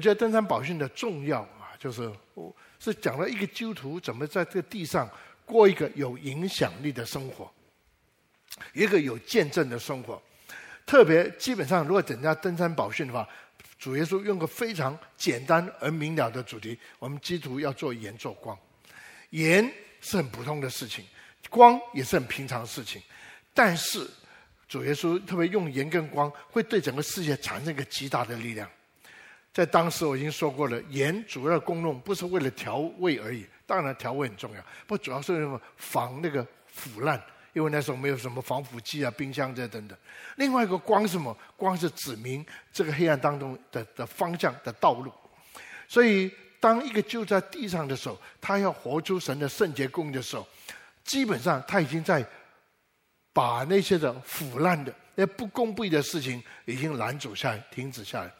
我觉得登山宝训的重要啊，就是我是讲了一个基督徒怎么在这个地上过一个有影响力的生活，一个有见证的生活。特别基本上，如果人家登山宝训的话，主耶稣用个非常简单而明了的主题：我们基督徒要做盐做光。盐是很普通的事情，光也是很平常的事情，但是主耶稣特别用盐跟光，会对整个世界产生一个极大的力量。在当时我已经说过了，盐主要功用不是为了调味而已，当然调味很重要，不主要是为了防那个腐烂。因为那时候没有什么防腐剂啊、冰箱这等等。另外一个光什么？光是指明这个黑暗当中的的方向的道路。所以，当一个就在地上的时候，他要活出神的圣洁公义的时候，基本上他已经在把那些的腐烂的、那不公不义的事情已经拦阻下来、停止下来。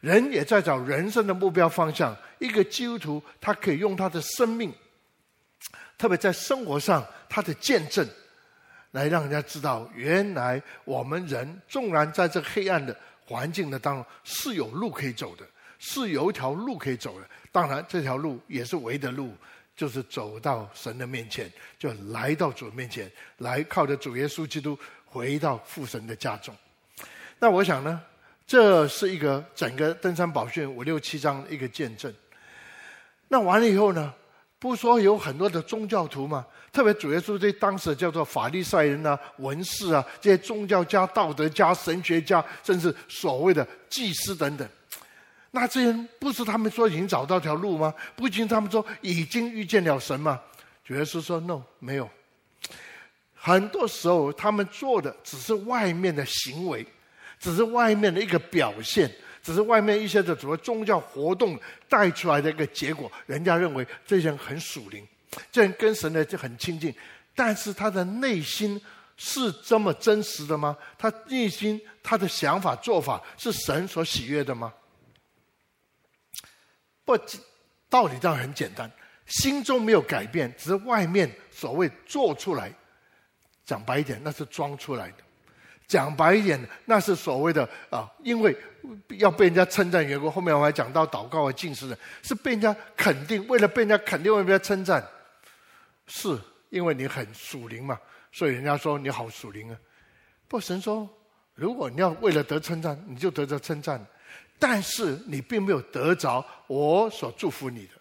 人也在找人生的目标方向。一个基督徒，他可以用他的生命，特别在生活上他的见证。来让人家知道，原来我们人纵然在这黑暗的环境的当中，是有路可以走的，是有一条路可以走的。当然，这条路也是唯一的路，就是走到神的面前，就来到主面前，来靠着主耶稣基督回到父神的家中。那我想呢，这是一个整个登山宝训五六七章一个见证。那完了以后呢？不说有很多的宗教徒嘛？特别主耶稣对当时叫做法利赛人啊、文士啊这些宗教家、道德家、神学家，甚至所谓的祭司等等。那这些人不是他们说已经找到条路吗？不仅他们说已经遇见了神吗？主耶稣说：“No，没有。很多时候他们做的只是外面的行为，只是外面的一个表现。”只是外面一些的什么宗教活动带出来的一个结果，人家认为这些人很属灵，这人跟神呢就很亲近，但是他的内心是这么真实的吗？他内心他的想法做法是神所喜悦的吗？不，道理倒很简单，心中没有改变，只是外面所谓做出来，讲白一点，那是装出来的。讲白一点，那是所谓的啊，因为要被人家称赞缘故。后面我还讲到祷告和禁食的，是被人家肯定，为了被人家肯定，为了被人家称赞，是因为你很属灵嘛，所以人家说你好属灵啊。不，神说，如果你要为了得称赞，你就得着称赞，但是你并没有得着我所祝福你的。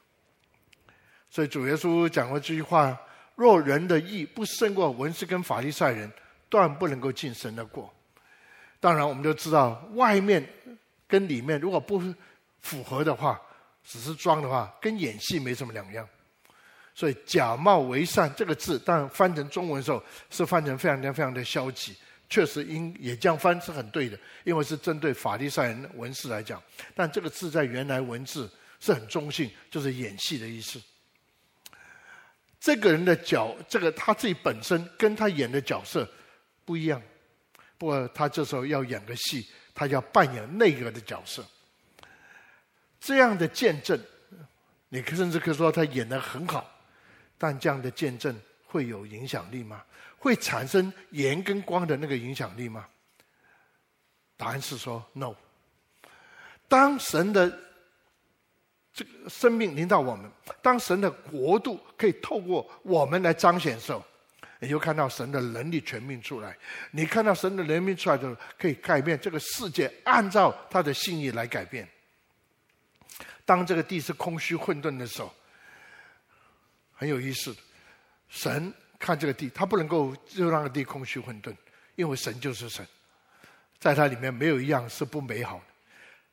所以主耶稣讲过这句话：若人的意不胜过文士跟法利赛人。断不能够进神的国。当然，我们都知道，外面跟里面如果不符合的话，只是装的话，跟演戏没什么两样。所以“假冒为善”这个字，当然翻成中文的时候是翻成非常的非常的消极。确实，应也这样翻是很对的，因为是针对法利赛人文士来讲。但这个字在原来文字是很中性，就是演戏的意思。这个人的角，这个他自己本身跟他演的角色。不一样，不过他这时候要演个戏，他要扮演那个的角色。这样的见证，你甚至可以说他演得很好，但这样的见证会有影响力吗？会产生盐跟光的那个影响力吗？答案是说 no。当神的这个生命临到我们，当神的国度可以透过我们来彰显时候。你就看到神的能力全面出来，你看到神的能力出来的，可以改变这个世界，按照他的心意来改变。当这个地是空虚混沌的时候，很有意思。神看这个地，他不能够就让这个地空虚混沌，因为神就是神，在他里面没有一样是不美好的。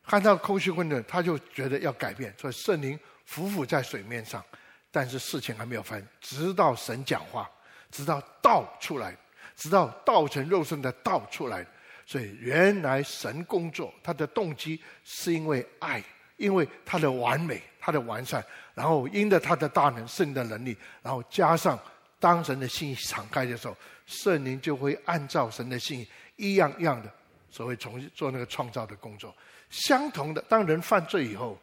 看到空虚混沌，他就觉得要改变，所以圣灵浮浮在水面上，但是事情还没有发生，直到神讲话。直到道出来，直到道成肉身的道出来，所以原来神工作他的动机是因为爱，因为他的完美，他的完善，然后因着他的大能、圣的能力，然后加上当神的心敞开的时候，圣灵就会按照神的心一样一样的所谓重新做那个创造的工作。相同的，当人犯罪以后，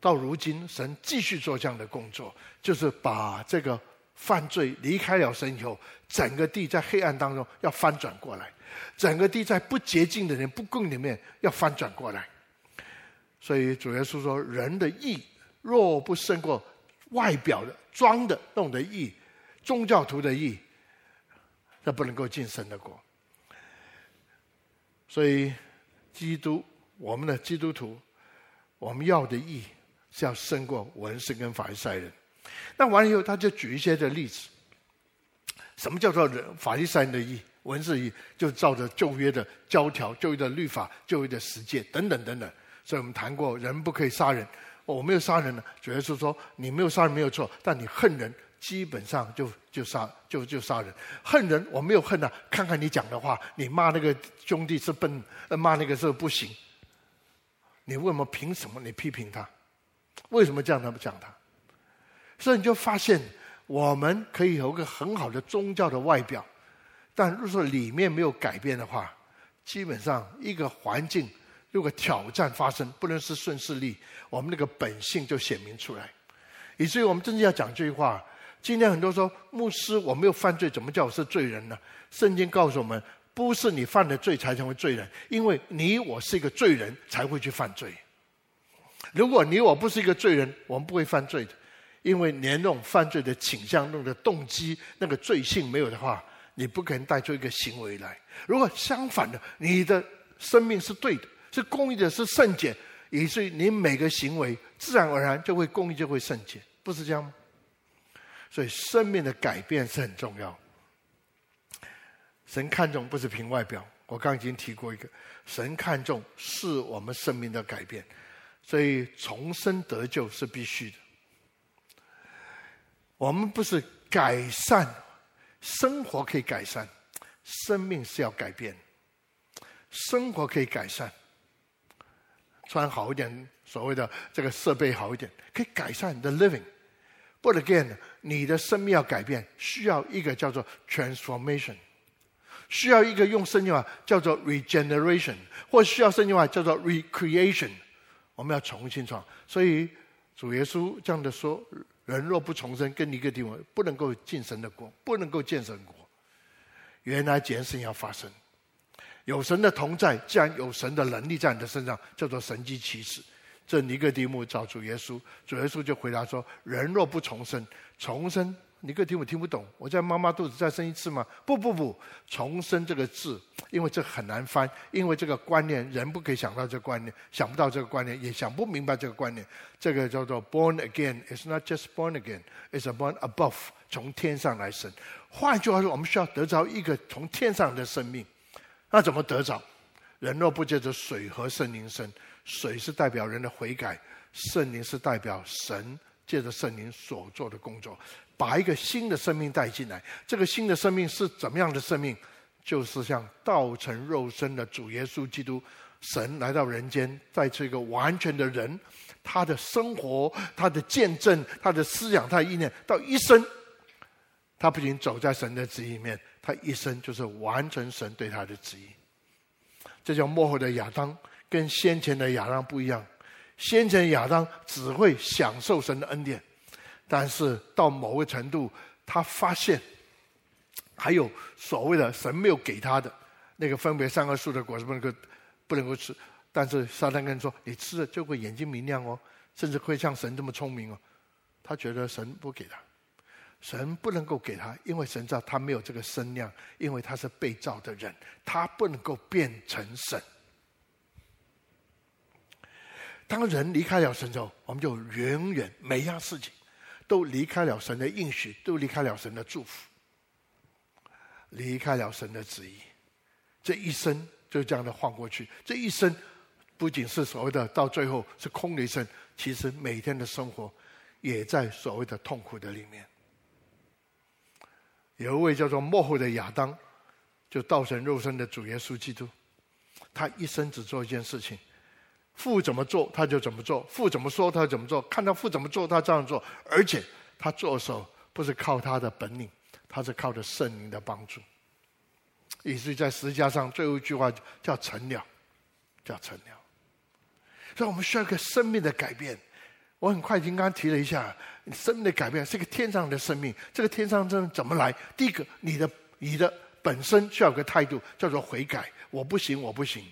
到如今神继续做这样的工作，就是把这个。犯罪离开了神以后，整个地在黑暗当中要翻转过来，整个地在不洁净的人、不公里面要翻转过来。所以主耶稣说：“人的义若不胜过外表的装的弄的义，宗教徒的义，那不能够进神的国。”所以，基督，我们的基督徒，我们要的义是要胜过文士跟法利赛人。那完了以后，他就举一些的例子。什么叫做人法利赛的义？文字义就照着旧约的教条、旧约的律法、旧约的十诫等等等等。所以我们谈过，人不可以杀人。哦、我没有杀人呢，主要是说你没有杀人没有错，但你恨人，基本上就就杀就就杀人。恨人我没有恨啊，看看你讲的话，你骂那个兄弟是笨，骂那个是不行。你为什么凭什么你批评他？为什么这样那么讲他？所以你就发现，我们可以有个很好的宗教的外表，但如果说里面没有改变的话，基本上一个环境如果挑战发生，不能是顺势力，我们那个本性就显明出来。以至于我们真正要讲这句话，今天很多说牧师，我没有犯罪，怎么叫我是罪人呢？圣经告诉我们，不是你犯了罪才成为罪人，因为你我是一个罪人才会去犯罪。如果你我不是一个罪人，我们不会犯罪的。因为连那种犯罪的倾向、那种的动机、那个罪性没有的话，你不可能带出一个行为来。如果相反的，你的生命是对的、是公义的、是圣洁，以至于你每个行为自然而然就会公义、就会圣洁，不是这样吗？所以生命的改变是很重要。神看重不是凭外表，我刚已经提过一个，神看重是我们生命的改变，所以重生得救是必须的。我们不是改善生活可以改善，生命是要改变。生活可以改善，穿好一点，所谓的这个设备好一点，可以改善你的 living。But again，你的生命要改变，需要一个叫做 transformation，需要一个用圣经话叫做 regeneration，或需要圣经话叫做 recreation。我们要重新创，所以主耶稣这样的说。人若不重生，跟尼哥底母不能够进神的国，不能够见神国。原来这件事要发生，有神的同在，既然有神的能力在你的身上，叫做神迹奇事。这尼哥底母找主耶稣，主耶稣就回答说：人若不重生，重生。尼哥底母听不懂，我在妈妈肚子再生一次吗？不不不，重生这个字，因为这很难翻，因为这个观念人不可以想到这个观念，想不到这个观念，也想不明白这个观念。这个叫做 born again，it's not just born again，it's born above，从天上来生。换句话说，我们需要得着一个从天上的生命。那怎么得着？人若不借着水和圣灵生，水是代表人的悔改，圣灵是代表神借着圣灵所做的工作。把一个新的生命带进来，这个新的生命是怎么样的生命？就是像道成肉身的主耶稣基督，神来到人间，带出一个完全的人，他的生活、他的见证、他的思想、他的意念，到一生，他不仅走在神的旨意里面，他一生就是完成神对他的旨意。这叫幕后的亚当，跟先前的亚当不一样。先前亚当只会享受神的恩典。但是到某个程度，他发现还有所谓的神没有给他的那个分别善恶树的果子不能够不能够吃。但是撒旦跟人说：“你吃了就会眼睛明亮哦，甚至会像神这么聪明哦。”他觉得神不给他，神不能够给他，因为神知道他没有这个身量，因为他是被造的人，他不能够变成神。当人离开了神之后，我们就永远每样事情。都离开了神的应许，都离开了神的祝福，离开了神的旨意，这一生就这样的晃过去。这一生不仅是所谓的到最后是空的一生，其实每天的生活也在所谓的痛苦的里面。有一位叫做幕后的亚当，就道成肉身的主耶稣基督，他一生只做一件事情。父怎么做，他就怎么做；父怎么说，他怎么做。看到父怎么做，他这样做。而且他做的时候不是靠他的本领，他是靠着圣灵的帮助。以至于在十字架上最后一句话叫成了，叫成了。所以我们需要一个生命的改变。我很快已经刚刚提了一下，生命的改变是一个天上的生命。这个天上的生命怎么来？第一个，你的你的本身需要有个态度，叫做悔改。我不行，我不行。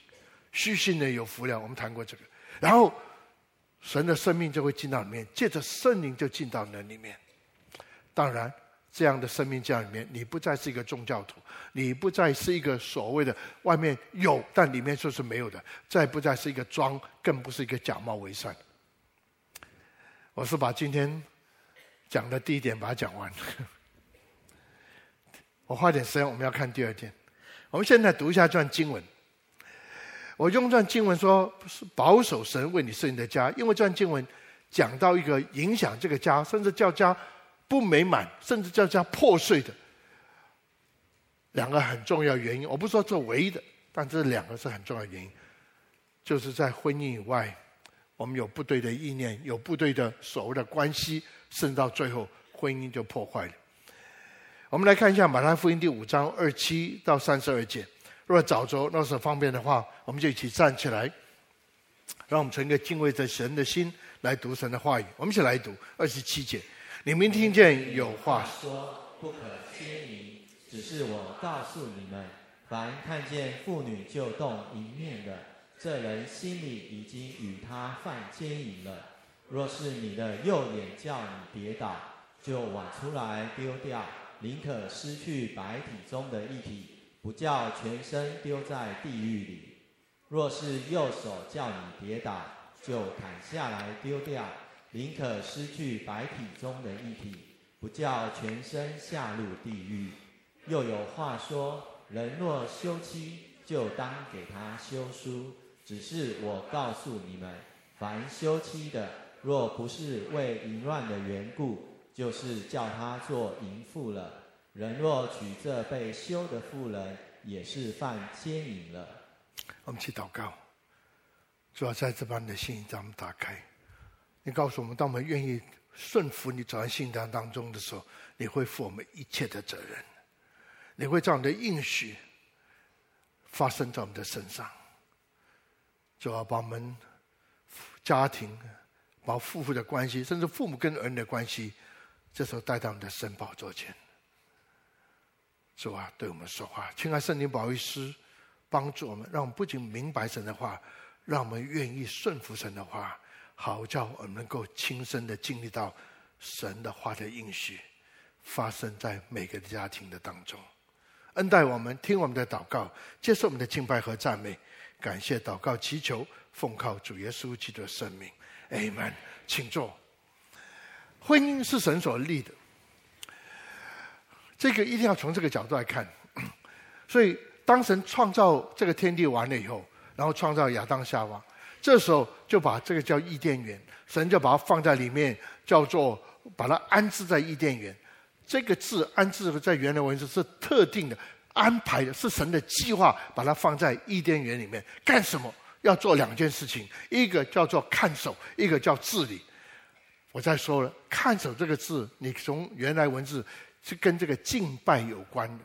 虚心的有福了，我们谈过这个。然后神的生命就会进到里面，借着圣灵就进到那里面。当然，这样的生命进到里面，你不再是一个宗教徒，你不再是一个所谓的外面有但里面就是没有的，再不再是一个装，更不是一个假冒伪善。我是把今天讲的第一点把它讲完。我花点时间，我们要看第二点。我们现在读一下这段经文。我用这段经文说，是保守神为你设立的家，因为这段经文讲到一个影响这个家，甚至叫家不美满，甚至叫家破碎的两个很重要原因。我不说这唯一的，但这两个是很重要原因，就是在婚姻以外，我们有不对的意念，有不对的所谓的关系，甚至到最后婚姻就破坏了。我们来看一下马太福音第五章二七到三十二节。若早周那时候方便的话，我们就一起站起来，让我们存一个敬畏着神的心来读神的话语。我们一起来读二十七节：你们听见有话说，不可奸淫，只是我告诉你们，凡看见妇女就动淫念的，这人心里已经与她犯奸淫了。若是你的右眼叫你跌倒，就剜出来丢掉，宁可失去百体中的一体。不叫全身丢在地狱里。若是右手叫你跌倒，就砍下来丢掉，宁可失去百体中的一体，不叫全身下入地狱。又有话说：人若休妻，就当给他休书。只是我告诉你们，凡休妻的，若不是为淫乱的缘故，就是叫他做淫妇了。人若娶这被休的妇人，也是犯奸淫了。我们去祷告，主要在这般的心，让我们打开。你告诉我们，当我们愿意顺服你走在信仰当中的时候，你会负我们一切的责任。你会将你的应许发生在我们的身上。主要把我们家庭、把夫妇的关系，甚至父母跟儿女的关系，这时候带到你的神宝座前。主啊，对我们说话，亲爱圣灵保惠师，帮助我们，让我们不仅明白神的话，让我们愿意顺服神的话，好叫我们能够亲身的经历到神的话的应许，发生在每个家庭的当中。恩待我们，听我们的祷告，接受我们的敬拜和赞美，感谢祷告祈求，奉靠主耶稣基督的圣名，Amen。请坐。婚姻是神所立的。这个一定要从这个角度来看，所以当神创造这个天地完了以后，然后创造亚当夏娃，这时候就把这个叫伊甸园，神就把它放在里面，叫做把它安置在伊甸园。这个字安置在原来文字是特定的安排的，是神的计划，把它放在伊甸园里面干什么？要做两件事情，一个叫做看守，一个叫治理。我再说了，看守这个字，你从原来文字。是跟这个敬拜有关的。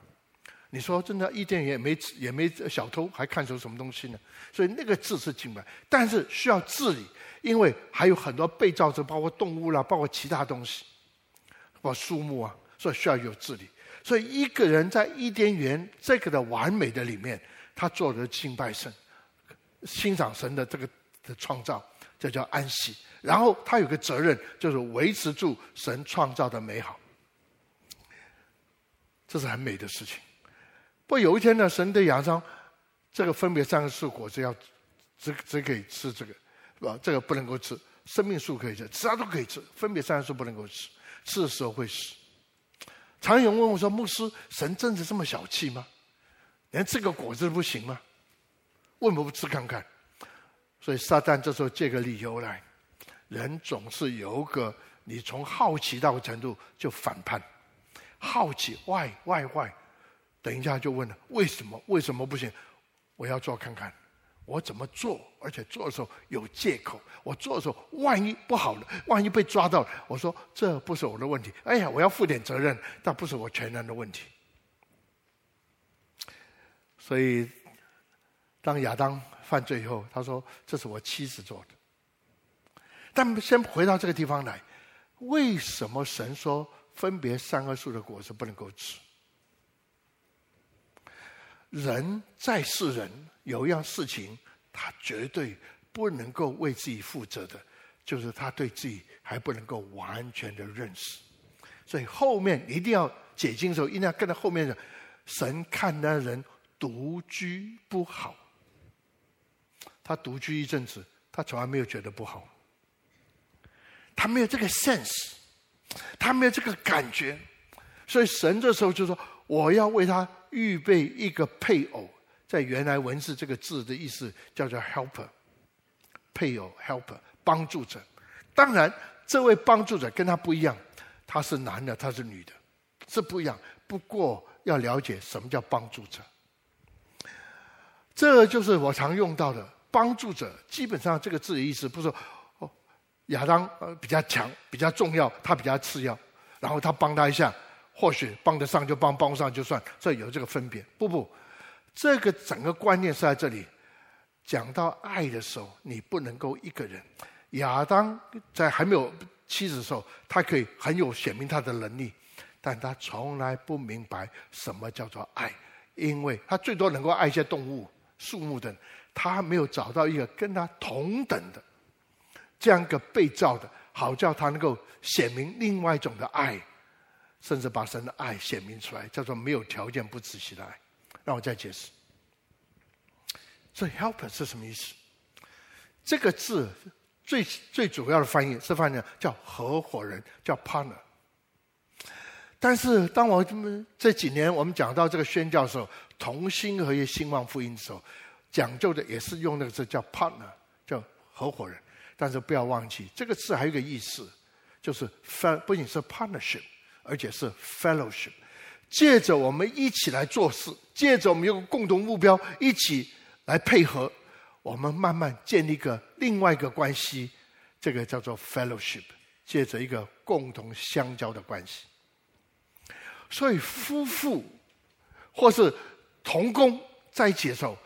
你说真的，伊甸园也没也没小偷，还看出什么东西呢？所以那个字是敬拜，但是需要治理，因为还有很多被造者，包括动物啦，包括其他东西，包括树木啊，所以需要有治理。所以一个人在伊甸园这个的完美的里面，他做的敬拜神，欣赏神的这个的创造，这叫安息。然后他有个责任，就是维持住神创造的美好。这是很美的事情。不过有一天呢，神对亚当，这个分别三个树果子要只只可以吃这个，是吧？这个不能够吃。生命树可以吃，其他都可以吃，分别三个树不能够吃，吃的时候会死。常有人问我说：“牧师，神真的这么小气吗？连这个果子都不行吗？为什么不吃看看？”所以撒旦这时候借个理由来，人总是有个你从好奇到程度就反叛。好奇，why why why？等一下就问了，为什么？为什么不行？我要做看看，我怎么做？而且做的时候有借口。我做的时候，万一不好了，万一被抓到了，我说这不是我的问题。哎呀，我要负点责任，但不是我全然的问题。所以，当亚当犯罪以后，他说：“这是我妻子做的。”但先回到这个地方来，为什么神说？分别善恶树的果子不能够吃。人在世人有一样事情，他绝对不能够为自己负责的，就是他对自己还不能够完全的认识，所以后面一定要解经的时候，一定要跟在后面的神看那人独居不好，他独居一阵子，他从来没有觉得不好，他没有这个 sense，他没有这个感觉，所以神这时候就说：“我要为他预备一个配偶。”在原来文字这个字的意思叫做 helper，配偶 helper 帮助者。当然，这位帮助者跟他不一样，他是男的，他是女的，是不一样。不过要了解什么叫帮助者，这就是我常用到的帮助者。基本上这个字的意思不是说，亚当呃比较强，比较重要，他比较次要，然后他帮他一下，或许帮得上就帮，帮不上就算，这有这个分别。不不。这个整个观念是在这里讲到爱的时候，你不能够一个人。亚当在还没有妻子的时候，他可以很有显明他的能力，但他从来不明白什么叫做爱，因为他最多能够爱一些动物、树木等，他还没有找到一个跟他同等的这样一个被造的，好叫他能够显明另外一种的爱，甚至把神的爱显明出来，叫做没有条件、不仔细的爱。让我再解释，这 helper 是什么意思？这个字最最主要的翻译是翻译叫合伙人，叫 partner。但是当我们这几年我们讲到这个宣教的时候，同心合一兴旺福音的时候，讲究的也是用那个字叫 partner，叫合伙人。但是不要忘记，这个字还有个意思，就是 “f” 不仅是 partnership，而且是 fellowship。借着我们一起来做事，借着我们有个共同目标，一起来配合，我们慢慢建立一个另外一个关系，这个叫做 fellowship，借着一个共同相交的关系。所以夫妇或是同工在一起的时候，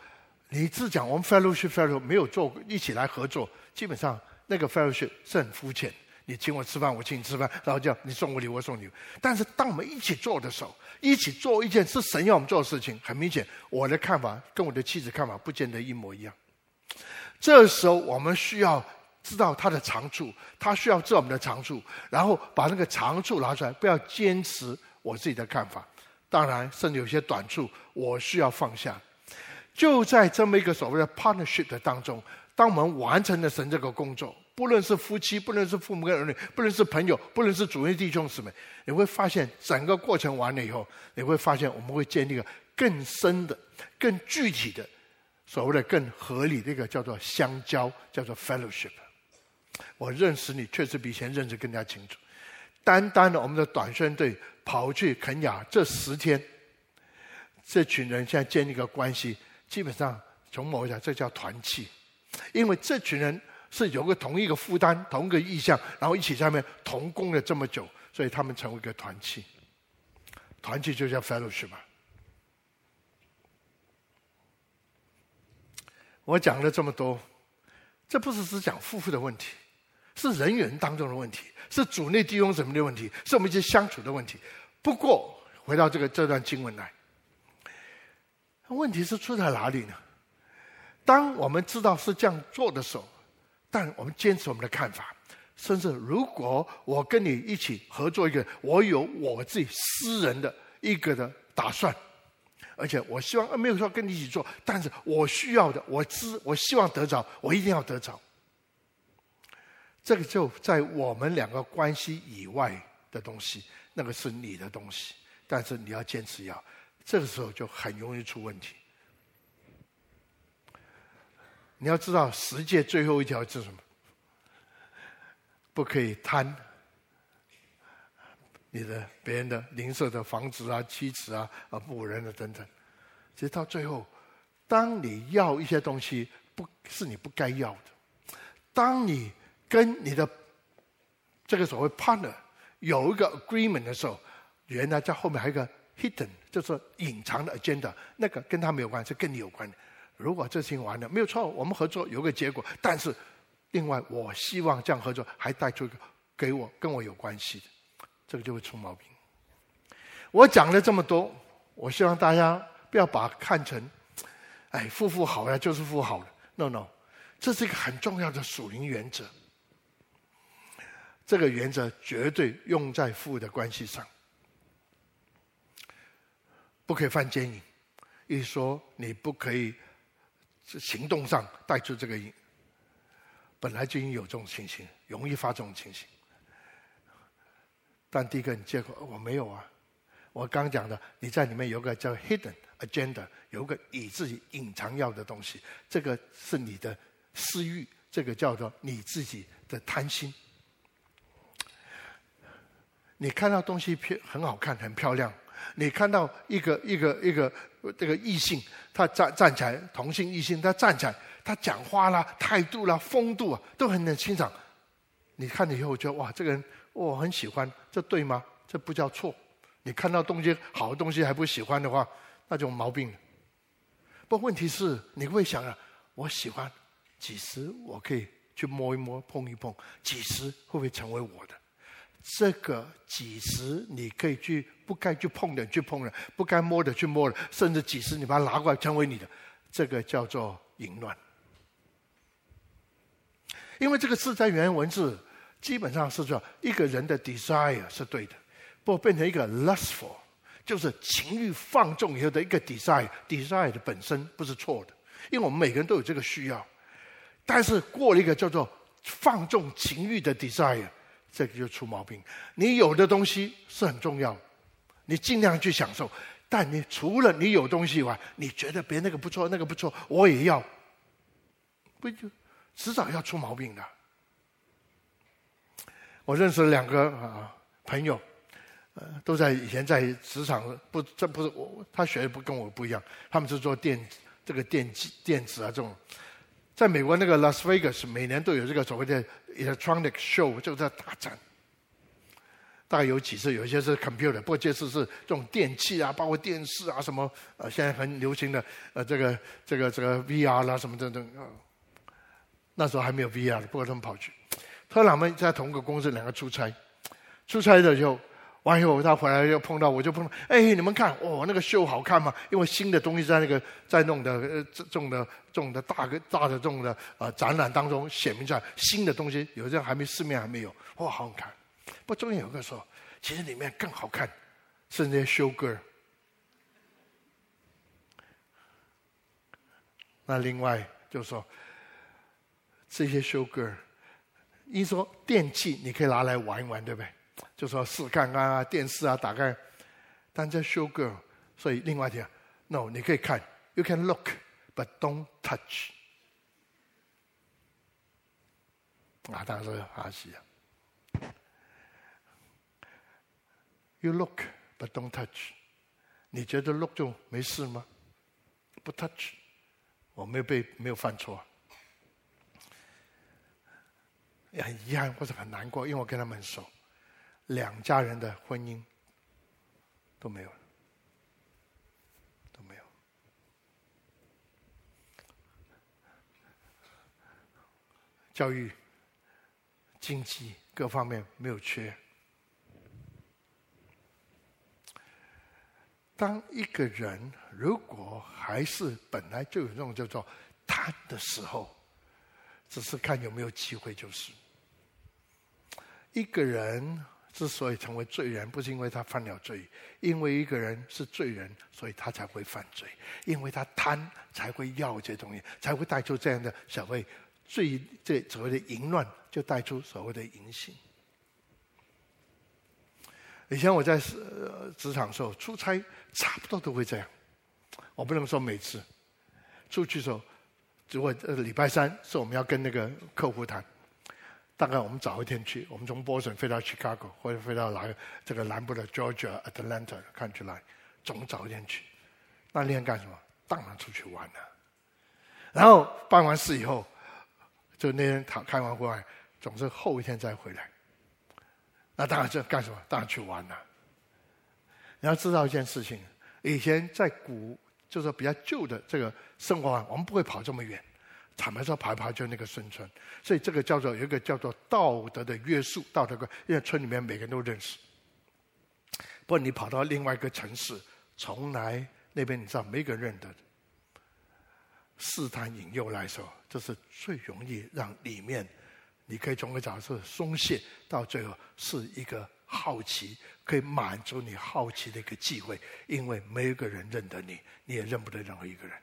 你只讲我们 fellowship fellow 没有做一起来合作，基本上那个 fellowship 是很肤浅。你请我吃饭，我请你吃饭，然后叫你送我礼物，我送礼物。但是当我们一起做的时候，一起做一件是神要我们做的事情，很明显，我的看法跟我的妻子看法不见得一模一样。这时候我们需要知道他的长处，他需要知道我们的长处，然后把那个长处拿出来，不要坚持我自己的看法。当然，甚至有些短处，我需要放下。就在这么一个所谓的 partnership 的当中，当我们完成了神这个工作。不论是夫妻，不论是父母跟儿女，不论是朋友，不论是主内弟兄姊妹，你会发现整个过程完了以后，你会发现我们会建立一个更深的、更具体的、所谓的更合理的一个叫做相交，叫做 fellowship。我认识你，确实比以前认识更加清楚。单单的我们的短宣队跑去肯亚这十天，这群人现在建立一个关系，基本上从某一讲，这叫团契，因为这群人。是有个同一个负担，同一个意向，然后一起在那边同工了这么久，所以他们成为一个团契。团契就叫 fellowship 嘛。我讲了这么多，这不是只讲夫妇的问题，是人员当中的问题，是主内弟兄姊妹的问题，是我们一些相处的问题。不过回到这个这段经文来，问题是出在哪里呢？当我们知道是这样做的时候。但我们坚持我们的看法，甚至如果我跟你一起合作一个，我有我自己私人的一个的打算，而且我希望没有说跟你一起做，但是我需要的，我知我希望得着，我一定要得着。这个就在我们两个关系以外的东西，那个是你的东西，但是你要坚持要，这个时候就很容易出问题。你要知道，十诫最后一条是什么？不可以贪你的别人的邻舍的房子啊、妻子啊、啊仆人的等等。其实到最后，当你要一些东西，不是你不该要的。当你跟你的这个所谓 partner 有一个 agreement 的时候，原来在后面还有一个 hidden，就是隐藏的 agenda，那个跟他没有关系，跟你有关的。如果这事情完了，没有错，我们合作有个结果。但是，另外，我希望这样合作还带出一个给我跟我有关系的，这个就会出毛病。我讲了这么多，我希望大家不要把看成，哎，夫妇好呀，就是夫好了。No No，这是一个很重要的属灵原则。这个原则绝对用在父的关系上，不可以犯奸淫。一说你不可以行动上带出这个淫，本来就已经有这种情形，容易发这种情形。但第一个，你借口我没有啊，我刚讲的，你在里面有个叫 hidden agenda，有个你自己隐藏要的东西，这个是你的私欲，这个叫做你自己的贪心。你看到东西漂很好看，很漂亮。你看到一个一个一个这个异性，他站站起来，同性异性，他站起来，他讲话啦、态度啦、风度啊，都很能欣赏。你看了以后觉得哇，这个人我很喜欢，这对吗？这不叫错。你看到东西好的东西还不喜欢的话，那就毛病了。不问题是，你会想啊，我喜欢，几时我可以去摸一摸、碰一碰？几时会不会成为我的？这个几时你可以去不该去碰的去碰了，不该摸的去摸了，甚至几十你把它拿过来成为你的，这个叫做淫乱。因为这个字在原文字基本上是说一个人的 desire 是对的，不过变成一个 lustful，就是情欲放纵以后的一个 desire，desire 的本身不是错的，因为我们每个人都有这个需要，但是过了一个叫做放纵情欲的 desire。这个就出毛病。你有的东西是很重要，你尽量去享受。但你除了你有东西以外，你觉得别那个不错，那个不错，我也要，不就迟早要出毛病的。我认识了两个啊朋友，呃，都在以前在职场，不，这不是我，他学的不跟我不一样，他们是做电这个电机电子啊这种。在美国那个 Las Vegas 每年都有这个所谓的 Electronic Show，就在大战。大概有几次，有一些是 computer，不过这次是这种电器啊，包括电视啊什么，呃，现在很流行的呃这个这个这个 VR 啦什么等等啊。那时候还没有 VR，不过他们跑去。他俩们在同个公司，两个出差，出差的时候。完以后，他回来又碰到，我就碰到，哎，你们看，哦，那个秀好看吗？因为新的东西在那个在弄的呃这种的这种的大个大的这种的呃展览当中显明出来，新的东西有这样还没市面还没有，哇，好好看。不过中间有个说，其实里面更好看，是那些 sugar。那另外就是说，这些 show girl，一说电器你可以拿来玩一玩，对不对？就说试看看啊，电视啊，打开，但这 sugar，所以另外一点，no，你可以看，you can look but don't touch。啊，当然是阿西啊，you look but don't touch，你觉得 look 就没事吗？不 touch，我没有被没有犯错，也很遗憾或者很难过，因为我跟他们很熟。两家人的婚姻都没有了，都没有。教育、经济各方面没有缺。当一个人如果还是本来就有这种叫做贪的时候，只是看有没有机会，就是一个人。之所以成为罪人，不是因为他犯了罪，因为一个人是罪人，所以他才会犯罪，因为他贪才会要这些东西，才会带出这样的所谓罪，这所谓的淫乱，就带出所谓的淫性。以前我在职场的时候出差，差不多都会这样。我不能说每次出去的时候，如果礼拜三是我们要跟那个客户谈。大概我们早一天去，我们从波士顿飞到 Chicago，或者飞到哪个这个南部的 Georgia Atlanta 看出来，总早一天去。那天干什么？当然出去玩了。然后办完事以后，就那天他开完会，总是后一天再回来。那当然这干什么？当然去玩了。你要知道一件事情，以前在古就是比较旧的这个生活啊，我们不会跑这么远。坦白说，跑一跑就那个孙村，所以这个叫做有一个叫做道德的约束，道德观，因为村里面每个人都认识。不过你跑到另外一个城市，从来那边你知道没个人认得。试探引诱来说，这是最容易让里面你可以从个角色松懈，到最后是一个好奇，可以满足你好奇的一个机会，因为没有一个人认得你，你也认不得任何一个人。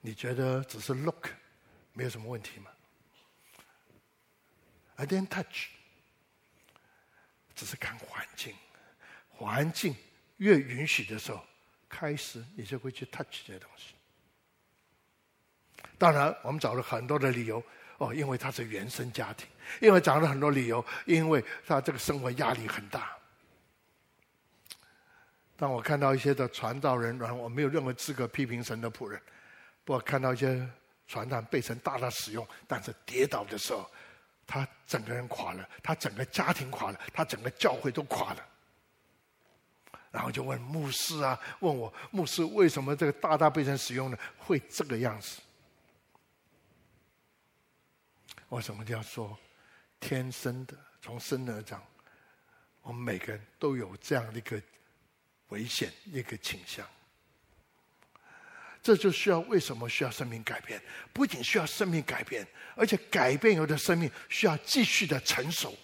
你觉得只是 look 没有什么问题吗？I didn't touch，只是看环境，环境越允许的时候，开始你就会去 touch 这些东西。当然，我们找了很多的理由哦，因为他是原生家庭，因为找了很多理由，因为他这个生活压力很大。当我看到一些的传道人，然后我没有任何资格批评神的仆人。不过看到一些传单被神大大使用，但是跌倒的时候，他整个人垮了，他整个家庭垮了，他整个教会都垮了。然后就问牧师啊，问我牧师为什么这个大大被神使用呢？会这个样子？为什么这样说？天生的，从生而长，我们每个人都有这样的一个危险，一个倾向。这就需要为什么需要生命改变？不仅需要生命改变，而且改变有的生命需要继续的成熟，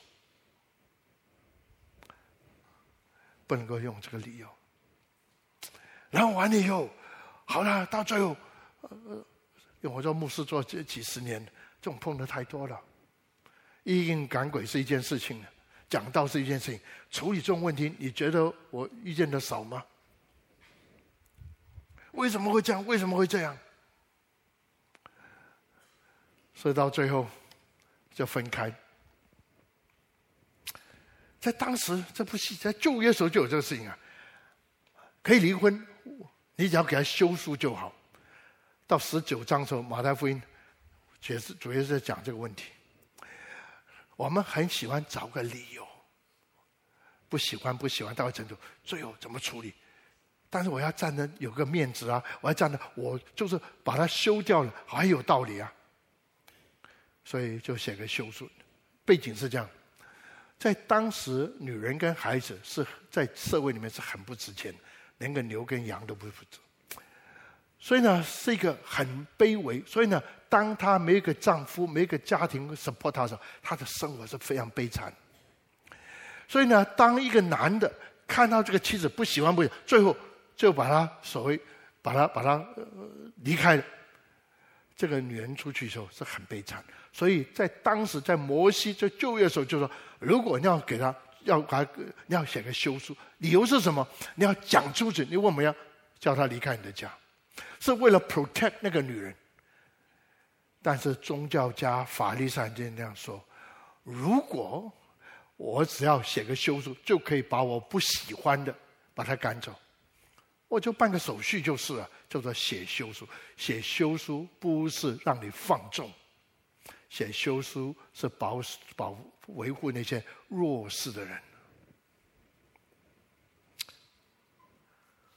不能够用这个理由。然后完了以后，好了，到最后，呃，因为我做牧师做这几十年，这种碰的太多了。医因赶鬼是一件事情，讲道是一件事情，处理这种问题，你觉得我遇见的少吗？为什么会这样？为什么会这样？所以到最后就分开。在当时这部戏在旧约时候就有这个事情啊，可以离婚，你只要给他休书就好。到十九章的时候，马太福音解释主要是在讲这个问题。我们很喜欢找个理由，不喜欢不喜欢到程度，最后怎么处理？但是我要站着有个面子啊！我要站着，我就是把它修掉了，还有道理啊！所以就写个修书。背景是这样：在当时，女人跟孩子是在社会里面是很不值钱的，连个牛跟羊都不值。所以呢，是一个很卑微。所以呢，当她没个丈夫，没个家庭 support 她的时候，她的生活是非常悲惨。所以呢，当一个男的看到这个妻子不喜欢不喜，最后。就把他所谓，把他把他离开了。这个女人出去的时候是很悲惨，所以在当时在摩西在就业的时候就说，如果你要给他要给他你要写个休书，理由是什么？你要讲出去，你为什么要叫他离开你的家？是为了 protect 那个女人。但是宗教家法律上就这样说：如果我只要写个休书，就可以把我不喜欢的把他赶走。我就办个手续就是了，叫做写休书。写休书不是让你放纵，写休书是保保维护那些弱势的人。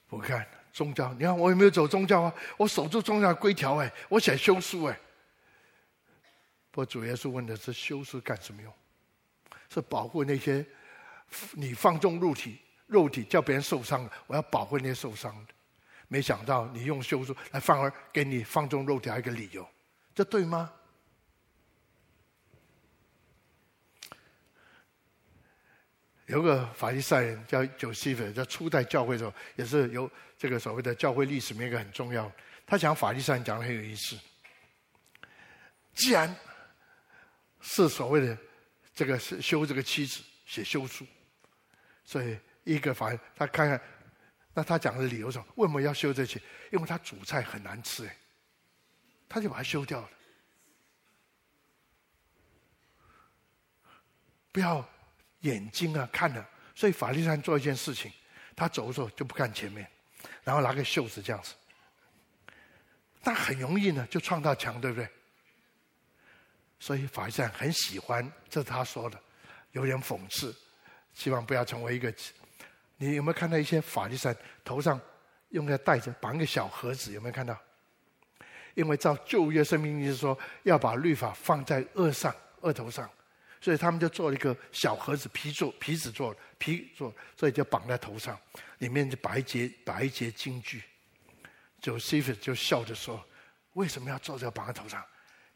我看宗教，你看我有没有走宗教啊？我守住宗教规条哎，我写休书哎。不主耶稣问的是休书干什么用？是保护那些你放纵肉体。肉体叫别人受伤，我要保护那些受伤的。没想到你用休书来反而给你放纵肉体还一个理由，这对吗？有个法利赛人叫九西斐在初代教会的时候，也是有这个所谓的教会历史里面一个很重要。他讲法利赛人讲的很有意思。既然是所谓的这个是修这个妻子写休书，所以。一个法，他看看，那他讲的理由是什么？为什么要修这些？因为他煮菜很难吃，哎，他就把它修掉了。不要眼睛啊看了，所以法律上做一件事情，他走的时候就不看前面，然后拿个袖子这样子，那很容易呢就撞到墙，对不对？所以法利赛很喜欢，这是他说的，有点讽刺，希望不要成为一个。你有没有看到一些法利赛头上用个带着绑个小盒子？有没有看到？因为照旧约圣经是说要把律法放在额上、额头上，所以他们就做了一个小盒子，皮做、皮子做、皮做，所以就绑在头上，里面就摆一节、摆一节金句。就西弗就笑着说：“为什么要做这个绑在头上？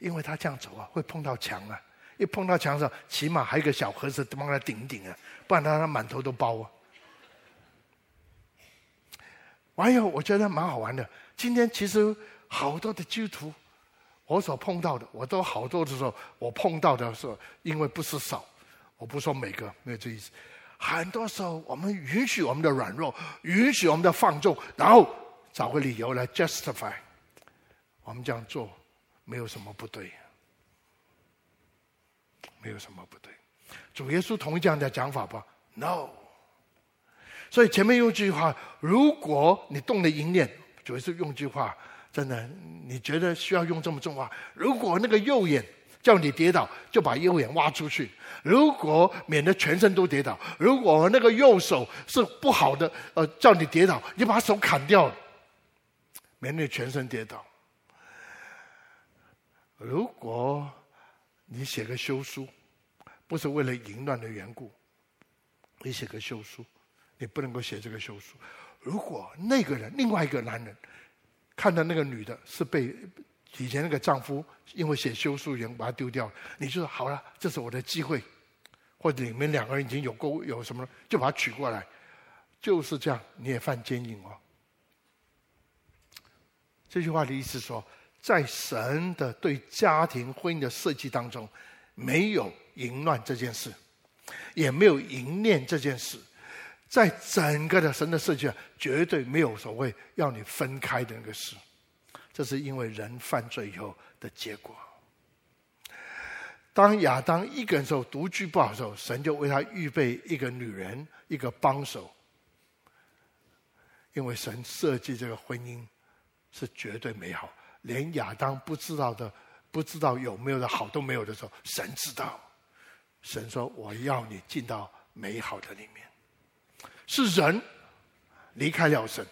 因为他这样走啊，会碰到墙啊。一碰到墙上，起码还有个小盒子帮他顶顶啊，不然他他满头都包啊。还有，我觉得蛮好玩的。今天其实好多的基督徒，我所碰到的，我都好多的时候，我碰到的时候，因为不是少，我不说每个，没有这意思。很多时候，我们允许我们的软弱，允许我们的放纵，然后找个理由来 justify，我们这样做没有什么不对。没有什么不对，主耶稣同意这样的讲法吧？No。所以前面用句话，如果你动了淫念，主耶稣用句话，真的，你觉得需要用这么重话？如果那个右眼叫你跌倒，就把右眼挖出去；如果免得全身都跌倒；如果那个右手是不好的，呃，叫你跌倒，你把手砍掉，免得全身跌倒。如果你写个休书，不是为了淫乱的缘故，你写个休书，你不能够写这个休书。如果那个人，另外一个男人，看到那个女的是被以前那个丈夫因为写休书人把她丢掉，你就说好了，这是我的机会，或者你们两个人已经有过有什么，就把她娶过来，就是这样，你也犯奸淫哦。这句话的意思说。在神的对家庭婚姻的设计当中，没有淫乱这件事，也没有淫念这件事，在整个的神的设计上，绝对没有所谓要你分开的那个事。这是因为人犯罪以后的结果。当亚当一个人时候独居不好的时候，神就为他预备一个女人，一个帮手。因为神设计这个婚姻是绝对美好。连亚当不知道的、不知道有没有的好都没有的时候，神知道。神说：“我要你进到美好的里面。”是人离开了神，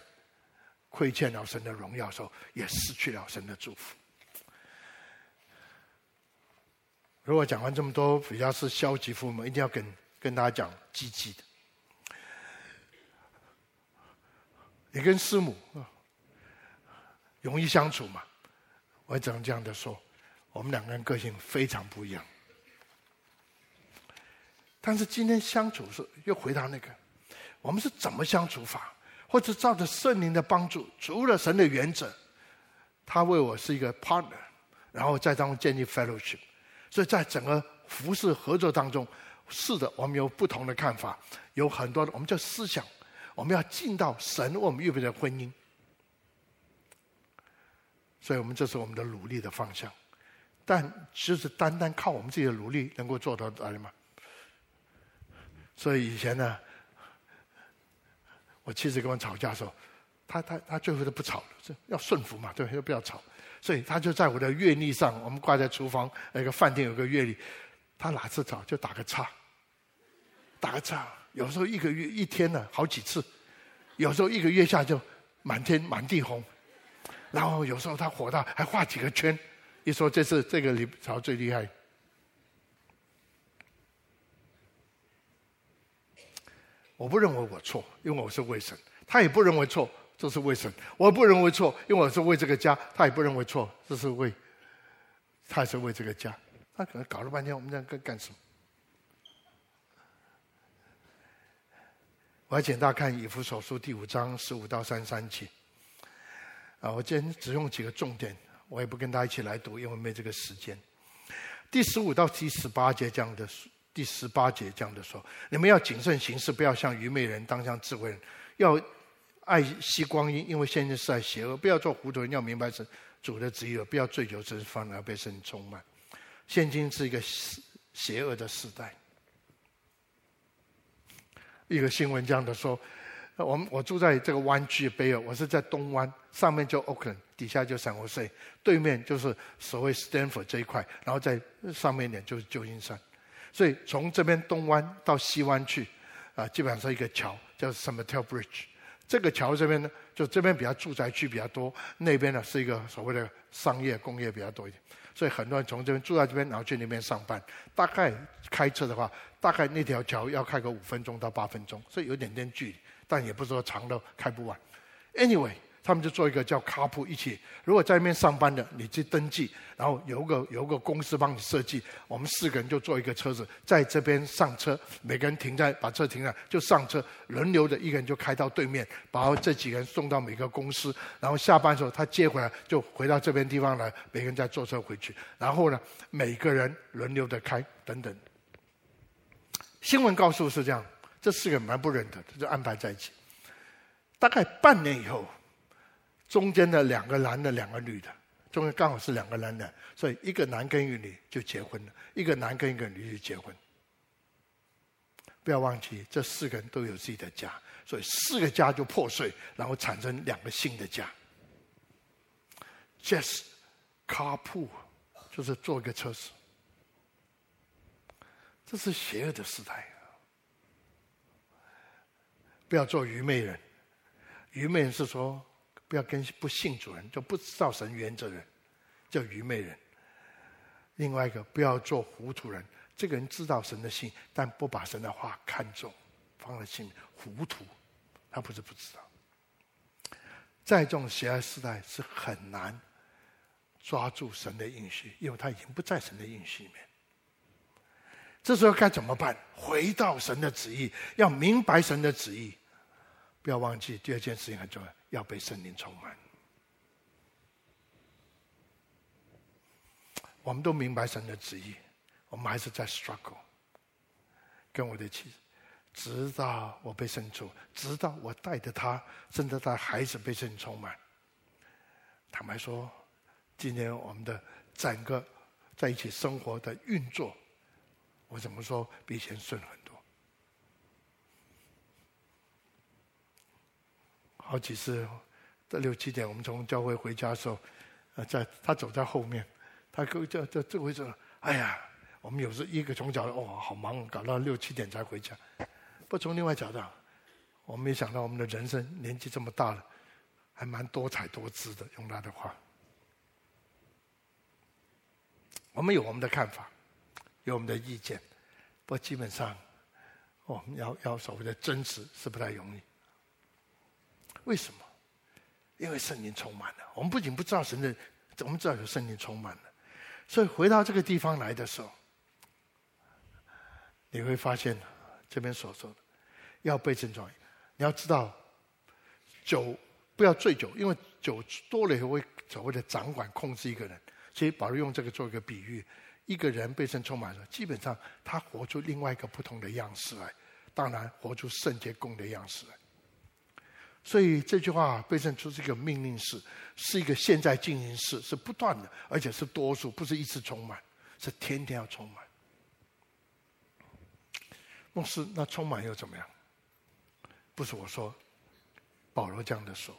亏欠了神的荣耀的时候，也失去了神的祝福。如果讲完这么多，比较是消极父母，一定要跟跟大家讲积极的。你跟师母容易相处嘛？我只能这样的说，我们两个人个性非常不一样。但是今天相处是又回到那个，我们是怎么相处法？或者照着圣灵的帮助，除了神的原则，他为我是一个 partner，然后在当中建立 fellowship。所以在整个服饰合作当中，是的，我们有不同的看法，有很多的，我们叫思想，我们要进到神我们预备的婚姻。所以我们这是我们的努力的方向，但就是单单靠我们自己的努力能够做到哪里吗？所以以前呢，我妻子跟我吵架的时候，他他他最后都不吵了，要顺服嘛，对，又不要吵。所以他就在我的月历上，我们挂在厨房那个饭店有个月历，他哪次吵就打个叉，打个叉。有时候一个月一天呢好几次，有时候一个月下就满天满地红。然后有时候他火大，还画几个圈，一说这是这个李朝最厉害。我不认为我错，因为我是为神；他也不认为错，这是为神。我不认为错，因为我是为这个家；他也不认为错，这是为，他也是为这个家。他可能搞了半天，我们在干干什么？我要请大家看以弗所书第五章十五到三十三节。啊，我今天只用几个重点，我也不跟大家一起来读，因为没这个时间。第十五到第十八节这样的，第十八节这样的说：你们要谨慎行事，不要像愚昧人，当像智慧人。要爱惜光阴，因为现在是在邪恶；不要做糊涂人，要明白是主的旨意。不要醉酒，只是反而被圣充满。现今是一个邪恶的时代。一个新闻这样的说。我们我住在这个湾区北尔，我是在东湾，上面就 Oakland，底下就 San Jose，对面就是所谓 Stanford 这一块，然后在上面一点就是旧金山，所以从这边东湾到西湾去，啊，基本上是一个桥，叫 San Mateo Bridge。这个桥这边呢，就这边比较住宅区比较多，那边呢是一个所谓的商业工业比较多一点，所以很多人从这边住在这边，然后去那边上班。大概开车的话，大概那条桥要开个五分钟到八分钟，所以有点点距离。但也不是说长到开不完。Anyway，他们就做一个叫卡普一起。如果在那边上班的，你去登记，然后有个有个公司帮你设计。我们四个人就坐一个车子，在这边上车，每个人停在把车停在，就上车，轮流的一个人就开到对面，把这几个人送到每个公司。然后下班的时候他接回来，就回到这边地方来，每个人再坐车回去。然后呢，每个人轮流的开等等。新闻告诉是这样，这四个人蛮不认得，就安排在一起。大概半年以后，中间的两个男的，两个女的，中间刚好是两个男的，所以一个男跟一个女就结婚了，一个男跟一个女就结婚。不要忘记，这四个人都有自己的家，所以四个家就破碎，然后产生两个新的家。Just carpool，就是坐一个车子。这是邪恶的时代，不要做愚昧人。愚昧人是说，不要跟不信主人，就不知道神原则的人，叫愚昧人。另外一个，不要做糊涂人。这个人知道神的信，但不把神的话看重，放在心里，糊涂。他不是不知道，在这种邪恶时代是很难抓住神的应许，因为他已经不在神的应许里面。这时候该怎么办？回到神的旨意，要明白神的旨意。不要忘记，第二件事情很重要，要被圣灵充满。我们都明白神的旨意，我们还是在 struggle。跟我的妻子，直到我被圣灵，直到我带着他，甚至他孩子被圣灵充满。坦白说，今年我们的整个在一起生活的运作。我怎么说比以前顺很多？好几次，在六七点，我们从教会回家的时候，呃，在他走在后面，他跟这这这回说：“哎呀，我们有时一个从角度，哦，好忙，搞到六七点才回家。”不从另外角度，我没想到我们的人生年纪这么大了，还蛮多彩多姿的。用他的话，我们有我们的看法。有我们的意见，不过基本上，我们要要所谓的真实是不太容易。为什么？因为圣灵充满了。我们不仅不知道神的，我们知道有圣灵充满了。所以回到这个地方来的时候，你会发现这边所说的要被症状。你要知道，酒不要醉酒，因为酒多了以后会所谓的掌管控制一个人。所以保罗用这个做一个比喻。一个人被圣充满了，基本上他活出另外一个不同的样式来，当然活出圣洁公的样式来。所以这句话被圣出是一个命令式，是一个现在进行式，是不断的，而且是多数，不是一次充满，是天天要充满。牧师，那充满又怎么样？不是我说，保罗这样的说，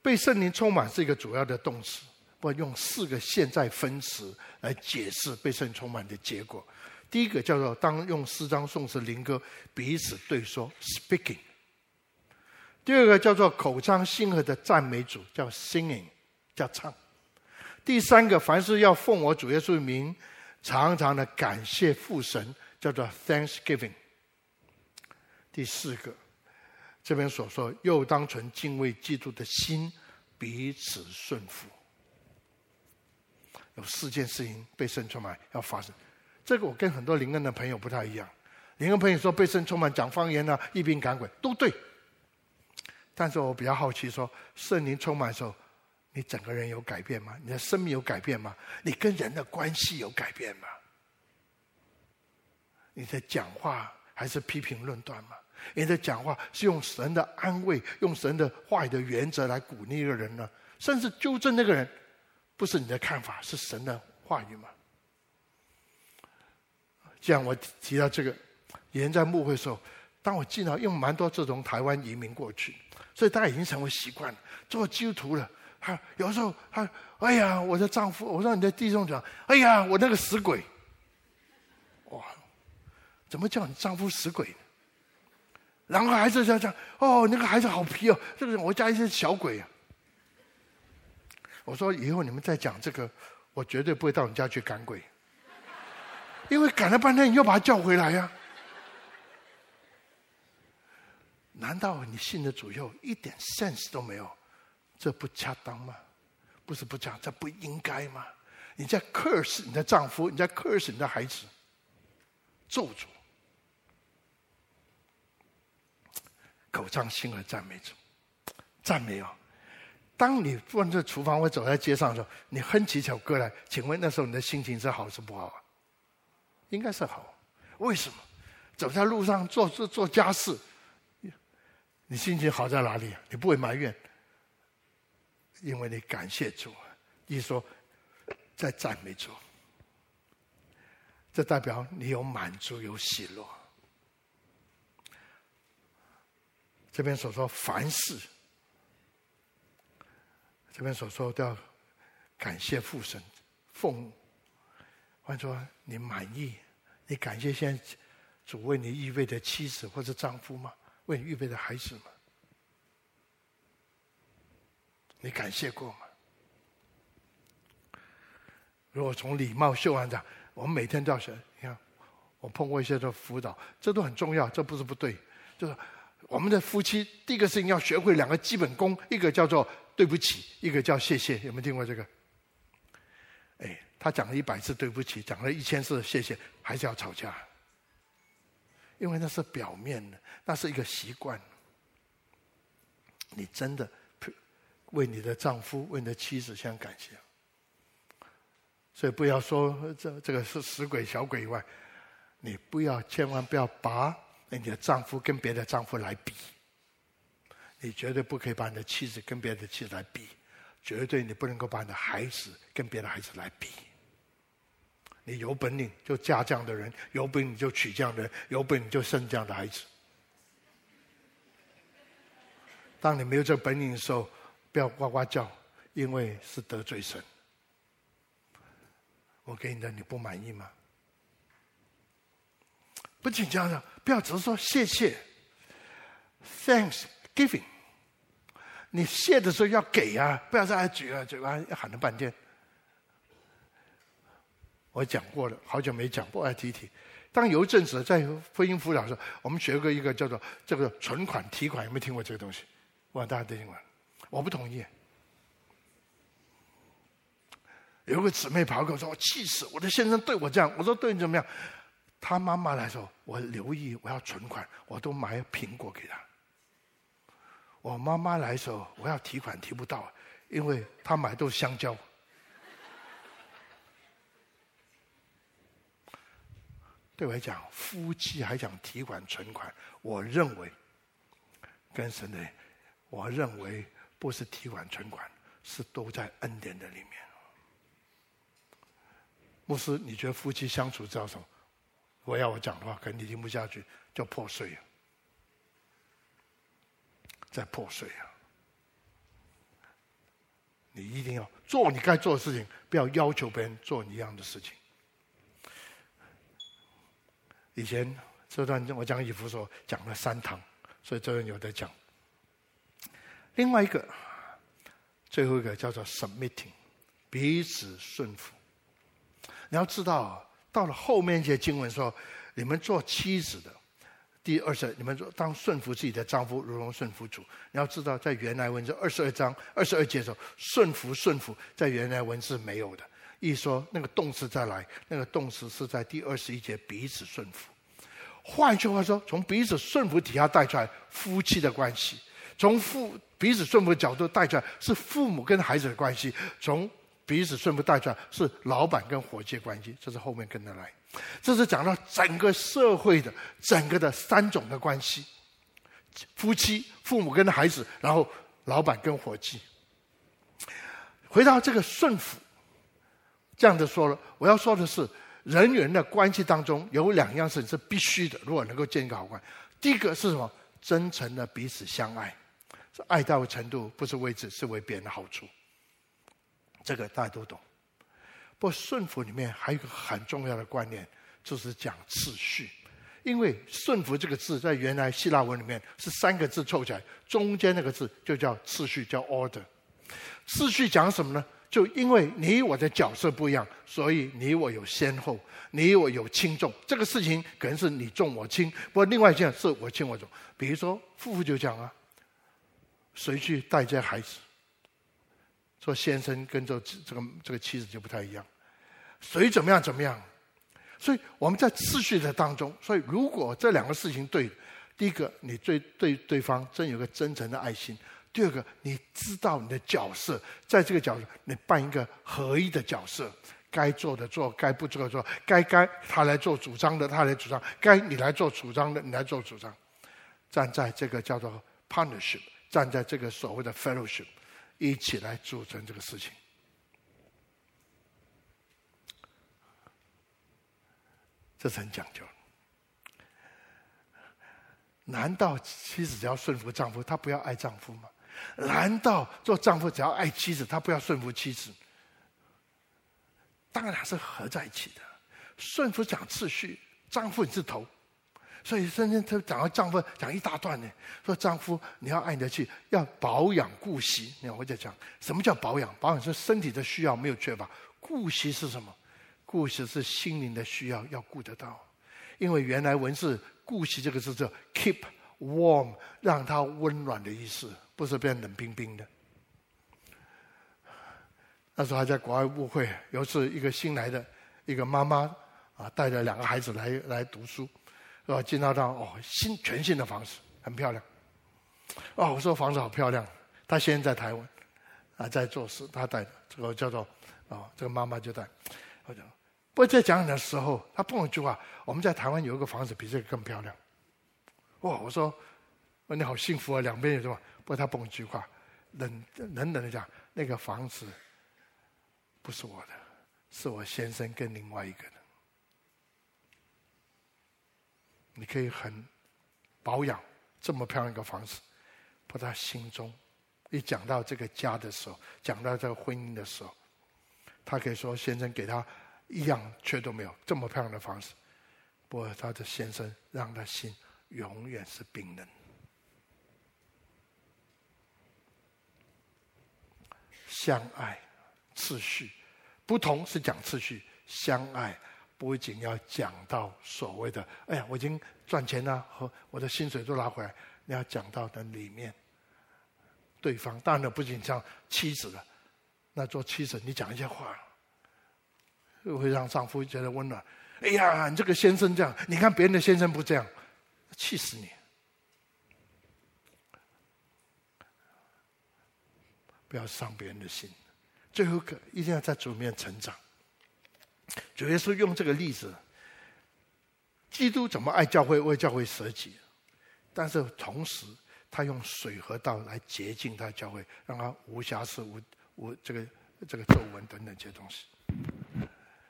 被圣灵充满是一个主要的动词。我用四个现在分词来解释被圣充满的结果。第一个叫做当用诗章、颂词、灵歌彼此对说 （speaking）。第二个叫做口唱心和的赞美主，叫 singing，叫唱。第三个凡是要奉我主耶稣名，常常的感谢父神，叫做 thanksgiving。第四个，这边所说又当存敬畏基督的心，彼此顺服。有四件事情被圣充满要发生，这个我跟很多灵恩的朋友不太一样。灵恩朋友说被圣充满讲方言啊，一并赶鬼都对，但是我比较好奇说，圣灵充满的时候，你整个人有改变吗？你的生命有改变吗？你跟人的关系有改变吗？你的讲话还是批评论断吗？你的讲话是用神的安慰、用神的话语的原则来鼓励一个人呢？甚至纠正那个人？不是你的看法，是神的话语吗？既然我提到这个，以前在牧会的时候，当我进到，用蛮多这种台湾移民过去，所以大家已经成为习惯了，做基督徒了。他有时候他，哎呀，我的丈夫，我让你的弟兄讲，哎呀，我那个死鬼，哇，怎么叫你丈夫死鬼呢？然后孩子这样讲，哦，那个孩子好皮哦，这个我家一些小鬼啊。我说以后你们再讲这个，我绝对不会到你家去赶鬼，因为赶了半天，你又把他叫回来呀、难道你信的主以后一点 sense 都没有？这不恰当吗？不是不讲，这不应该吗？你在 curse 你的丈夫，你在 curse 你的孩子，咒诅，口唱心和赞美主，赞美哦。当你坐在厨房或走在街上的时候，你哼起一首歌来，请问那时候你的心情是好是不好啊？应该是好。为什么？走在路上做做做家事，你心情好在哪里？你不会埋怨，因为你感谢主。一说在赞美主，这代表你有满足，有喜乐。这边所说凡事。这边所说的要感谢父神，奉，换说你满意，你感谢现在主为你预备的妻子或者丈夫吗？为你预备的孩子吗？你感谢过吗？如果从礼貌秀安讲，我们每天都要学。你看，我碰过一些的辅导，这都很重要，这不是不对。就是我们的夫妻，第一个事情要学会两个基本功，一个叫做。对不起，一个叫谢谢，有没有听过这个？哎，他讲了一百次对不起，讲了一千次谢谢，还是要吵架，因为那是表面的，那是一个习惯。你真的为你的丈夫、为你的妻子相感谢，所以不要说这这个是死鬼、小鬼以外，你不要千万不要把你的丈夫跟别的丈夫来比。你绝对不可以把你的妻子跟别的妻子来比，绝对你不能够把你的孩子跟别的孩子来比。你有本领就嫁这样的人，有本领就娶这样的人，有本领就生这样的孩子。当你没有这个本领的时候，不要呱呱叫，因为是得罪神。我给你的你不满意吗？不仅这样，不要只是说谢谢，thanks。Giving，你谢的时候要给、啊，不要再嘴啊，嘴巴喊了半天。我讲过了，好久没讲，不爱提提。当有一阵子在婚姻辅导的时候，我们学过一个叫做这个存款提款，有没有听过这个东西？我大家听过？我不同意。有个姊妹跑过来说：“我气死，我的先生对我这样。”我说：“对你怎么样？”他妈妈来说：“我留意，我要存款，我都买苹果给他。”我妈妈来说，我要提款提不到，因为他买都是香蕉。对我来讲，夫妻还讲提款存款，我认为跟神的，我认为不是提款存款，是都在恩典的里面。牧师，你觉得夫妻相处叫什么？我要我讲的话，肯定听不下去，叫破碎啊。在破碎啊！你一定要做你该做的事情，不要要求别人做你一样的事情。以前这段我讲以弗所讲了三堂，所以这段有得讲。另外一个，最后一个叫做 submitting，彼此顺服。你要知道，到了后面一些经文说，你们做妻子的。第二十，你们当顺服自己的丈夫，如同顺服主。你要知道，在原来文字二十二章二十二节的时候，顺服顺服在原来文字没有的。一说那个动词再来，那个动词是在第二十一节彼此顺服。换句话说，从彼此顺服底下带出来夫妻的关系；从父彼此顺服的角度带出来是父母跟孩子的关系；从彼此顺服带出来是老板跟伙计关系。这是后面跟着来。这是讲到整个社会的整个的三种的关系：夫妻、父母跟孩子，然后老板跟伙计。回到这个顺服，这样子说了，我要说的是，人与人的关系当中有两样事情是必须的，如果能够建一个好关系。第一个是什么？真诚的彼此相爱，这爱到程度不是为自己，是为别人的好处。这个大家都懂。不过顺服里面还有一个很重要的观念，就是讲次序。因为顺服这个字在原来希腊文里面是三个字凑起来，中间那个字就叫次序，叫 order。次序讲什么呢？就因为你我的角色不一样，所以你我有先后，你我有轻重。这个事情可能是你重我轻，不过另外一件是我轻我重。比如说夫妇就讲啊，谁去带这孩子？说先生跟这这个这个妻子就不太一样，谁怎么样怎么样？所以我们在次序的当中，所以如果这两个事情对，第一个你对对对方真有个真诚的爱心；第二个你知道你的角色，在这个角色你扮一个合一的角色，该做的做，该不做的做，该该他来做主张的他来主张，该你来做主张的你来做主张，站在这个叫做 partnership，站在这个所谓的 fellowship，一起来组成这个事情。这是很讲究。难道妻子只要顺服丈夫，她不要爱丈夫吗？难道做丈夫只要爱妻子，他不要顺服妻子？当然是合在一起的。顺服讲次序，丈夫你是头，所以圣经他讲到丈夫讲一大段呢，说丈夫你要爱你的妻，要保养顾惜。你看我在讲什么叫保养？保养是身体的需要没有缺乏，顾惜是什么？顾惜是心灵的需要，要顾得到，因为原来文字“顾惜”这个字叫 “keep warm”，让它温暖的意思，不是变冷冰冰的。那时候还在国外误会，有一次一个新来的一个妈妈啊，带着两个孩子来来读书，是吧？进到到哦，新全新的房子，很漂亮。哦，我说房子好漂亮。他现在在台湾啊，在做事，他带的这个叫做啊、哦，这个妈妈就带，我讲。不过在讲的时候，他碰一句话：“我们在台湾有一个房子比这个更漂亮。”哇！我说：“你好幸福啊，两边有什么？”不他蹦一句话，冷冷冷的讲：“那个房子不是我的，是我先生跟另外一个的。你可以很保养这么漂亮一个房子，不他心中一讲到这个家的时候，讲到这个婚姻的时候，他可以说先生给他。”一样缺都没有，这么漂亮的房子，不过他的先生让他心永远是冰冷。相爱次序不同是讲次序，相爱不仅要讲到所谓的“哎呀，我已经赚钱了，和我的薪水都拿回来”，你要讲到的里面，对方当然了，不仅像妻子了，那做妻子你讲一些话。就会让丈夫觉得温暖。哎呀，你这个先生这样，你看别人的先生不这样，气死你！不要伤别人的心。最后可一定要在主面成长。主耶稣用这个例子，基督怎么爱教会，为教会舍己，但是同时他用水和道来洁净他教会，让他无瑕疵、无无这个这个皱纹等等这些东西。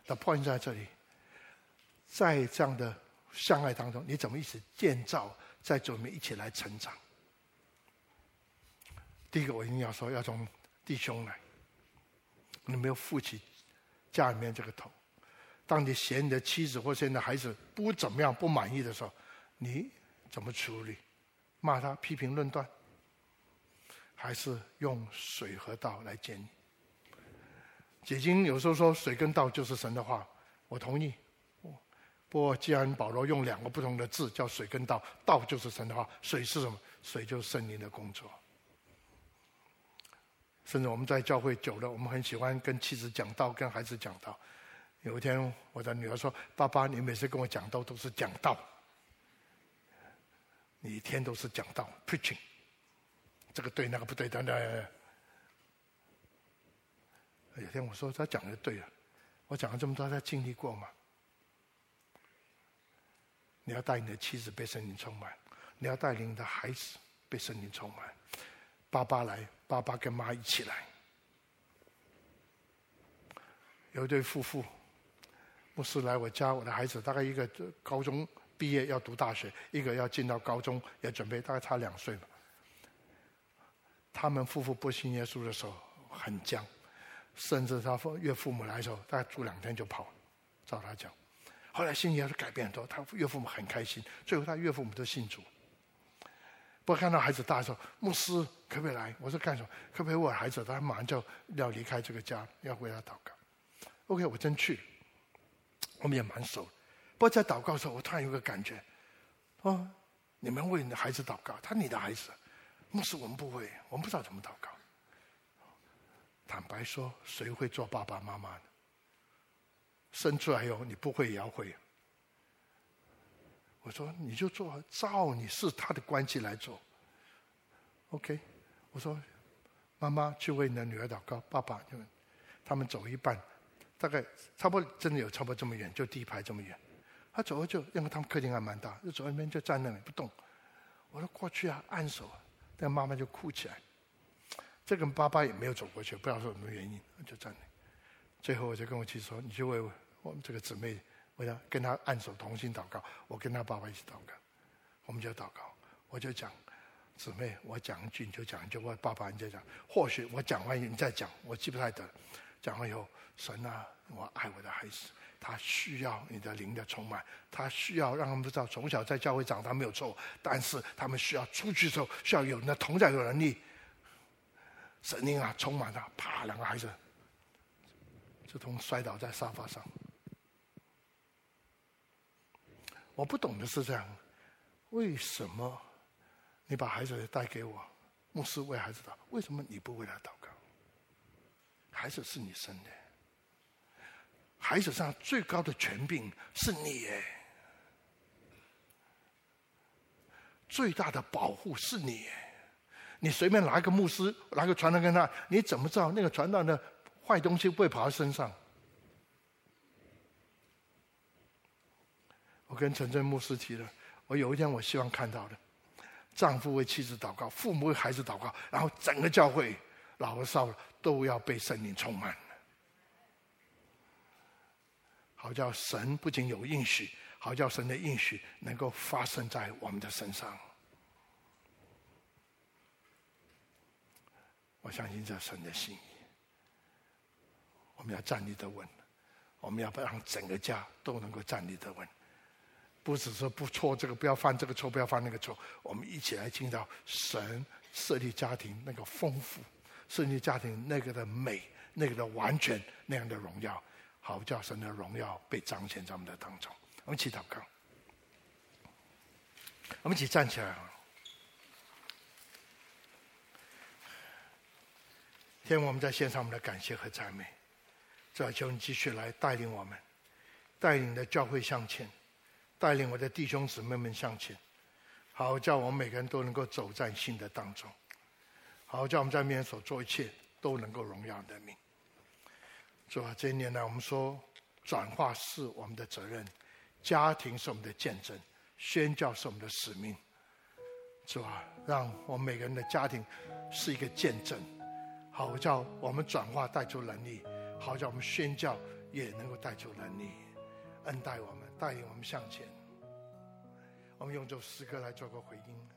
的 point 在这里，在这样的相爱当中，你怎么一起建造，在主面一起来成长？第一个，我一定要说，要从弟兄来。你没有负起家里面这个头。当你嫌你的妻子或嫌你的孩子不怎么样、不满意的时候，你怎么处理？骂他、批评、论断，还是用水和道来见你？解经有时候说水跟道就是神的话，我同意。不过既然保罗用两个不同的字叫水跟道，道就是神的话，水是什么？水就是圣灵的工作。甚至我们在教会久了，我们很喜欢跟妻子讲道，跟孩子讲道。有一天我的女儿说：“爸爸，你每次跟我讲道都是讲道，你一天都是讲道，preaching，这个对那个不对，等等。”有天我说他讲的对了，我讲了这么多，他经历过吗？你要带你的妻子被圣灵充满，你要带领你的孩子被圣灵充满。爸爸来，爸爸跟妈一起来。有一对夫妇，牧师来我家，我的孩子大概一个高中毕业要读大学，一个要进到高中也准备，大概差两岁吧。他们夫妇不信耶稣的时候很僵。甚至他岳父母来的时候，大概住两天就跑了，照他讲。后来心意是改变很多，他岳父母很开心。最后他岳父母都信主。不过看到孩子大的时候，牧师可不可以来？我说干什么？可不可以我孩子？他马上就要离开这个家，要为他祷告。OK，我真去。我们也蛮熟。不过在祷告的时候，我突然有个感觉，哦，你们为你的孩子祷告，他你的孩子，牧师我们不会，我们不知道怎么祷告。坦白说，谁会做爸爸妈妈的？生出来以后，你不会也要会。我说，你就做，照你是他的关系来做。OK，我说，妈妈去为你的女儿祷告，爸爸就，他们走一半，大概差不多真的有差不多这么远，就第一排这么远。他走了就，因为他们客厅还蛮大，就走那边就站那里不动。我说过去啊，按手，但妈妈就哭起来。这个爸爸也没有走过去，不知道是什么原因，就站那。最后我就跟我妻子说：“你就为我们这个姊妹，我要跟他按手同心祷告。我跟他爸爸一起祷告，我们就祷告。我就讲，姊妹，我讲一句你就讲一句，我爸爸你就讲。或许我讲完你再讲，我记不太得。讲完以后，神啊，我爱我的孩子。”他需要你的灵的充满，他需要让他们知道从小在教会长大没有错，但是他们需要出去之后需要有那同在的能力。神灵啊，充满了，啪，两个孩子就从摔倒在沙发上。我不懂的是这样，为什么你把孩子带给我，牧师为孩子祷，为什么你不为他祷告？孩子是你生的。孩子上最高的权柄是你哎，最大的保护是你哎，你随便拿一个牧师，拿个传道跟他，你怎么知道那个传道的坏东西不会跑到身上？我跟陈真牧师提了，我有一天我希望看到的，丈夫为妻子祷告，父母为孩子祷告，然后整个教会老和少都要被圣灵充满。好叫神不仅有应许，好叫神的应许能够发生在我们的身上。我相信这神的心意，我们要站立得稳，我们要让整个家都能够站立得稳，不只是不错这个，不要犯这个错，不要犯那个错，我们一起来听到神设立家庭那个丰富，设立家庭那个的美，那个的完全那样的荣耀。好叫神的荣耀被彰显在我们的当中。我们一起祷告，我们一起站起来啊！天，我们在献上我们的感谢和赞美，主啊，求你继续来带领我们，带领的教会向前，带领我的弟兄姊妹们向前。好叫我们每个人都能够走在信的当中。好叫我们在面前所做一切都能够荣耀你的名。主啊，这一年来我们说，转化是我们的责任，家庭是我们的见证，宣教是我们的使命。主啊，让我们每个人的家庭是一个见证，好叫我们转化带出能力，好叫我们宣教也能够带出能力，恩待我们，带领我们向前。我们用这首诗歌来做个回应。